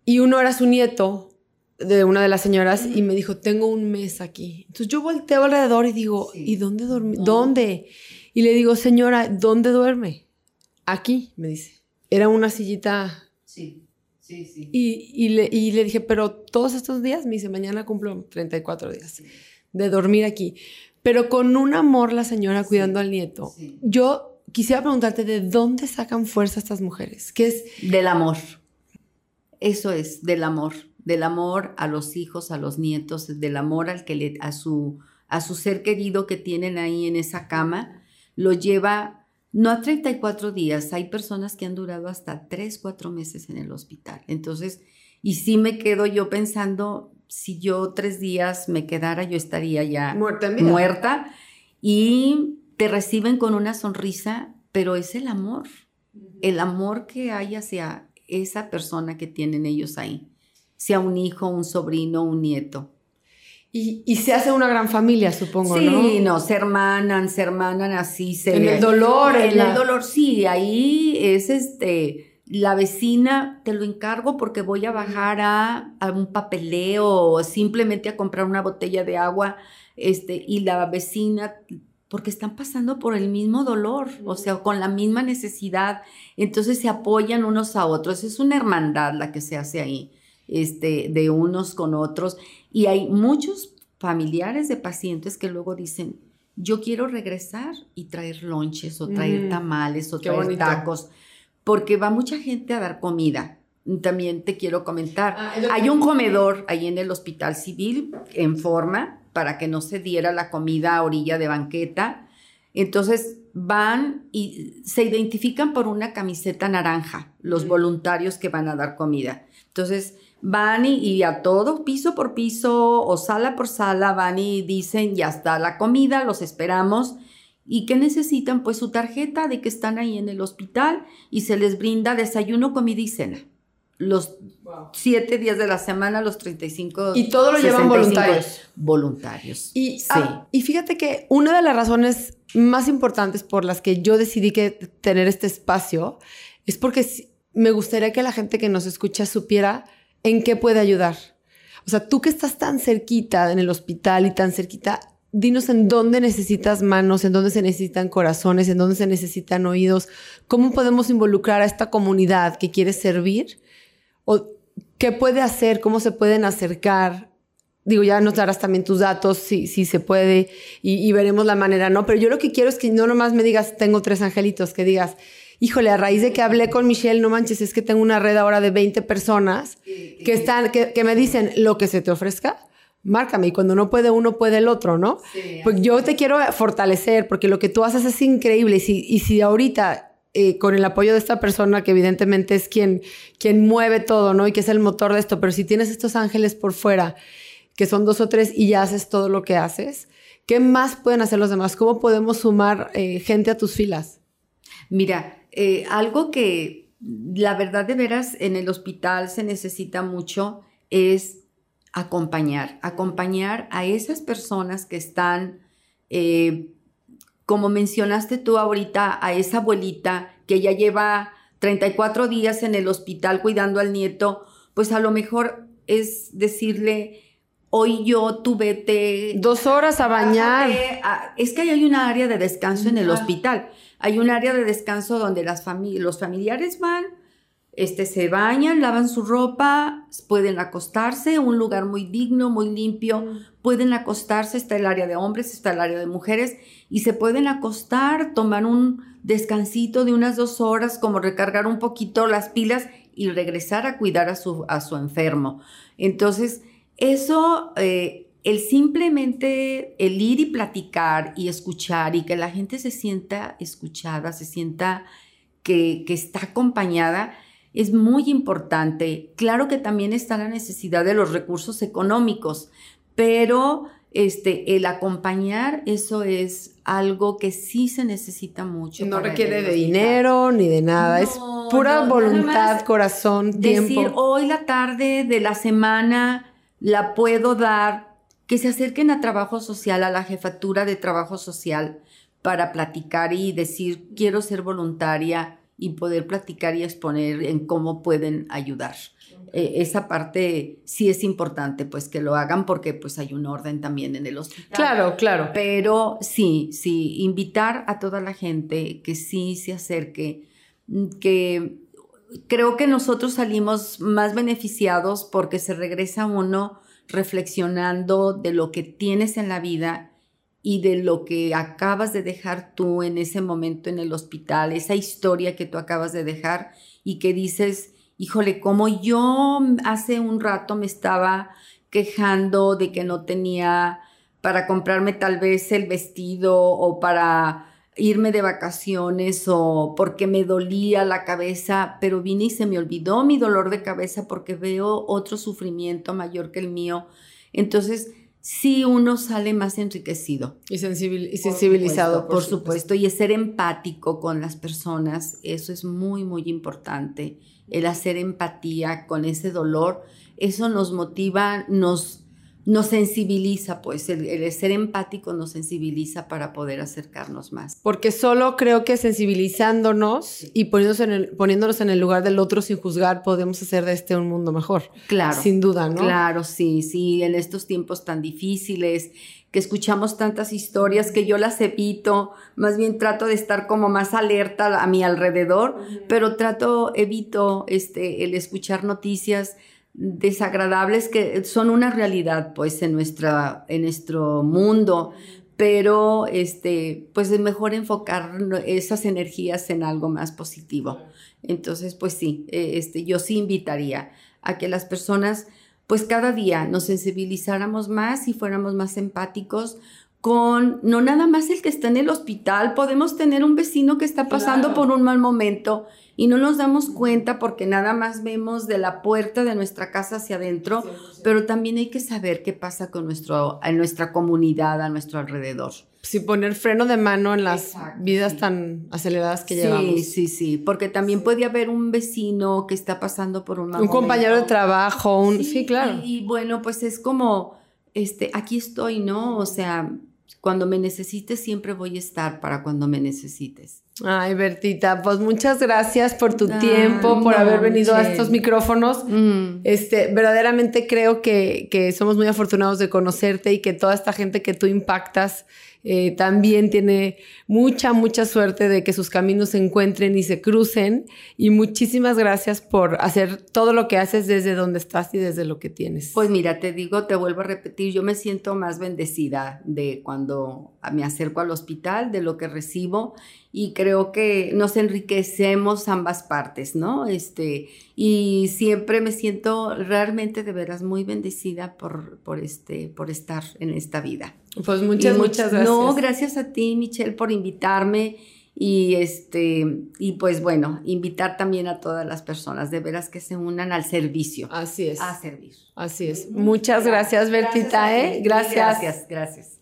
y uno era su nieto de una de las señoras y me dijo, tengo un mes aquí. Entonces yo volteo alrededor y digo, ¿y dónde duerme? ¿Dónde? Y le digo, señora, ¿dónde duerme? Aquí, me dice. era una sillita. Sí, sí, sí. Y, y, le, y le dije, pero todos estos días, me dice, mañana cumplo 34 días de dormir aquí. Pero con un amor la señora cuidando al nieto. Yo quisiera preguntarte, ¿de dónde sacan fuerza estas mujeres? ¿Qué es? Del amor. Eso es, del amor. Del amor a los hijos, a los nietos, del amor al que le, a su, a su ser querido que tienen ahí en esa cama, lo lleva no a 34 días, hay personas que han durado hasta 3, 4 meses en el hospital. Entonces, y sí me quedo yo pensando, si yo tres días me quedara, yo estaría ya Muerta muerta y te reciben con una sonrisa, pero es el amor, el amor que hay hacia esa persona que tienen ellos ahí, sea un hijo, un sobrino, un nieto. Y, y se hace una gran familia, supongo, sí, ¿no? no, se hermanan, se hermanan así, se En el dolor, en en la- el dolor, sí, ahí es este, la vecina, te lo encargo porque voy a bajar a, a un papeleo o simplemente a comprar una botella de agua, este, y la vecina, porque están pasando por el mismo dolor, o sea, con la misma necesidad, entonces se apoyan unos a otros, es una hermandad la que se hace ahí, este, de unos con otros, y hay muchos familiares de pacientes que luego dicen, yo quiero regresar y traer lonches o traer Mm, tamales o traer bonito. tacos, porque va mucha gente a dar comida. También te quiero comentar, Ah, hay un comedor ahí en el hospital civil en forma para que no se diera la comida a orilla de banqueta. Entonces van y se identifican por una camiseta naranja, los Mm. voluntarios que van a dar comida. Entonces van y, y a todo, piso por piso o sala por sala, van y dicen, ya está la comida, los esperamos. ¿Y qué necesitan? Pues su tarjeta de que están ahí en el hospital y se les brinda desayuno, comida y cena. Los siete días de la semana, los 35. Y todo lo llevan 65 voluntarios. Voluntarios. Y, sí. ah, y fíjate que una de las razones más importantes por las que yo decidí que tener este espacio es porque me gustaría que la gente que nos escucha supiera en qué puede ayudar. O sea, tú que estás tan cerquita en el hospital y tan cerquita, dinos en dónde necesitas manos, en dónde se necesitan corazones, en dónde se necesitan oídos, cómo podemos involucrar a esta comunidad que quiere servir o qué puede hacer, cómo se pueden acercar digo, ya nos darás también tus datos, si, si se puede, y, y veremos la manera, ¿no? Pero yo lo que quiero es que no nomás me digas, tengo tres angelitos, que digas, híjole, a raíz de que hablé con Michelle, no manches, es que tengo una red ahora de 20 personas que están, que, que me dicen lo que se te ofrezca. Márcame y cuando no puede uno, puede el otro, ¿no? Pues yo te quiero fortalecer porque lo que tú haces es increíble. Y si, y si ahorita, eh, con el apoyo de esta persona, que evidentemente es quien, quien mueve todo, ¿no? Y que es el motor de esto, pero si tienes estos ángeles por fuera, que son dos o tres y ya haces todo lo que haces, ¿qué más pueden hacer los demás? ¿Cómo podemos sumar eh, gente a tus filas? Mira, eh, algo que la verdad de veras en el hospital se necesita mucho es acompañar, acompañar a esas personas que están, eh, como mencionaste tú ahorita, a esa abuelita que ya lleva 34 días en el hospital cuidando al nieto, pues a lo mejor es decirle, hoy yo tú vete Dos horas a bañar. A- es que hay una área de descanso en el hospital. Hay un área de descanso donde las fami- los familiares van, este, se bañan, lavan su ropa, pueden acostarse, un lugar muy digno, muy limpio, pueden acostarse, está el área de hombres, está el área de mujeres, y se pueden acostar, tomar un descansito de unas dos horas, como recargar un poquito las pilas y regresar a cuidar a su, a su enfermo. Entonces, eso, eh, el simplemente, el ir y platicar y escuchar y que la gente se sienta escuchada, se sienta que, que está acompañada, es muy importante. Claro que también está la necesidad de los recursos económicos, pero este, el acompañar, eso es algo que sí se necesita mucho. No requiere de dinero ni de nada, es pura no, voluntad, corazón, Decir, tiempo. hoy la tarde de la semana la puedo dar, que se acerquen a trabajo social, a la jefatura de trabajo social, para platicar y decir, quiero ser voluntaria y poder platicar y exponer en cómo pueden ayudar. Eh, esa parte sí es importante, pues que lo hagan porque pues hay un orden también en el hospital. Claro, claro. Pero sí, sí, invitar a toda la gente que sí se acerque, mm, que creo que nosotros salimos más beneficiados porque se regresa uno reflexionando de lo que tienes en la vida y de lo que acabas de dejar tú en ese momento en el hospital, esa historia que tú acabas de dejar y que dices, híjole, como yo hace un rato me estaba quejando de que no tenía para comprarme tal vez el vestido o para irme de vacaciones o porque me dolía la cabeza, pero vine y se me olvidó mi dolor de cabeza porque veo otro sufrimiento mayor que el mío. Entonces, sí uno sale más enriquecido. Y, sensibilizado, por, supuesto. Y es ser empático con las personas, eso es muy, muy importante. El hacer empatía con ese dolor, eso nos motiva, nos nos sensibiliza, pues el, ser empático nos sensibiliza para poder acercarnos más. Porque solo creo que sensibilizándonos y poniéndonos en, el, poniéndonos en el lugar del otro sin juzgar, podemos hacer de este un mundo mejor. Claro. Sin duda, ¿no? Claro, sí, sí, en estos tiempos tan difíciles que escuchamos tantas historias que yo las evito, más bien trato de estar como más alerta a mi alrededor, pero trato, evito este, el escuchar noticias desagradables que son una realidad pues en, nuestra, en nuestro mundo, pero este, pues es mejor enfocar esas energías en algo más positivo. Entonces, pues sí, eh, este, yo sí invitaría a que las personas pues cada día nos sensibilizáramos más y fuéramos más empáticos con no nada más el que está en el hospital, podemos tener un vecino que está pasando por un mal momento y no nos damos cuenta porque nada más vemos de la puerta de nuestra casa hacia adentro, pero también hay que saber qué pasa con nuestro, en nuestra comunidad, a nuestro alrededor. Sí, poner freno de mano en las vidas tan aceleradas que llevamos. Sí, sí, sí, porque también puede haber un vecino que está pasando por un mal Un compañero de trabajo, un... Sí, claro. Y, y bueno, pues es como, este, aquí estoy, ¿no? O sea, cuando me necesites siempre voy a estar para cuando me necesites. Ay, Bertita, pues muchas gracias por tu tiempo, por haber venido a estos micrófonos. Mm. Este, verdaderamente creo que, que somos muy afortunados de conocerte y que toda esta gente que tú impactas eh, también tiene mucha, mucha suerte de que sus caminos se encuentren y se crucen. Y muchísimas gracias por hacer todo lo que haces desde donde estás y desde lo que tienes. Pues mira, te digo, te vuelvo a repetir, yo me siento más bendecida de cuando me acerco al hospital, de lo que recibo y creo que nos enriquecemos ambas partes, ¿no? Este, y siempre me siento realmente de veras muy bendecida por, este, por estar en esta vida. Pues muchas, muchas gracias. No, gracias a ti, Michelle, por invitarme y este y pues bueno, invitar también a todas las personas de veras que se unan al servicio. Así es. A servir. Así es. Muchas gracias, Bertita, ¿eh? Gracias. Gracias, gracias.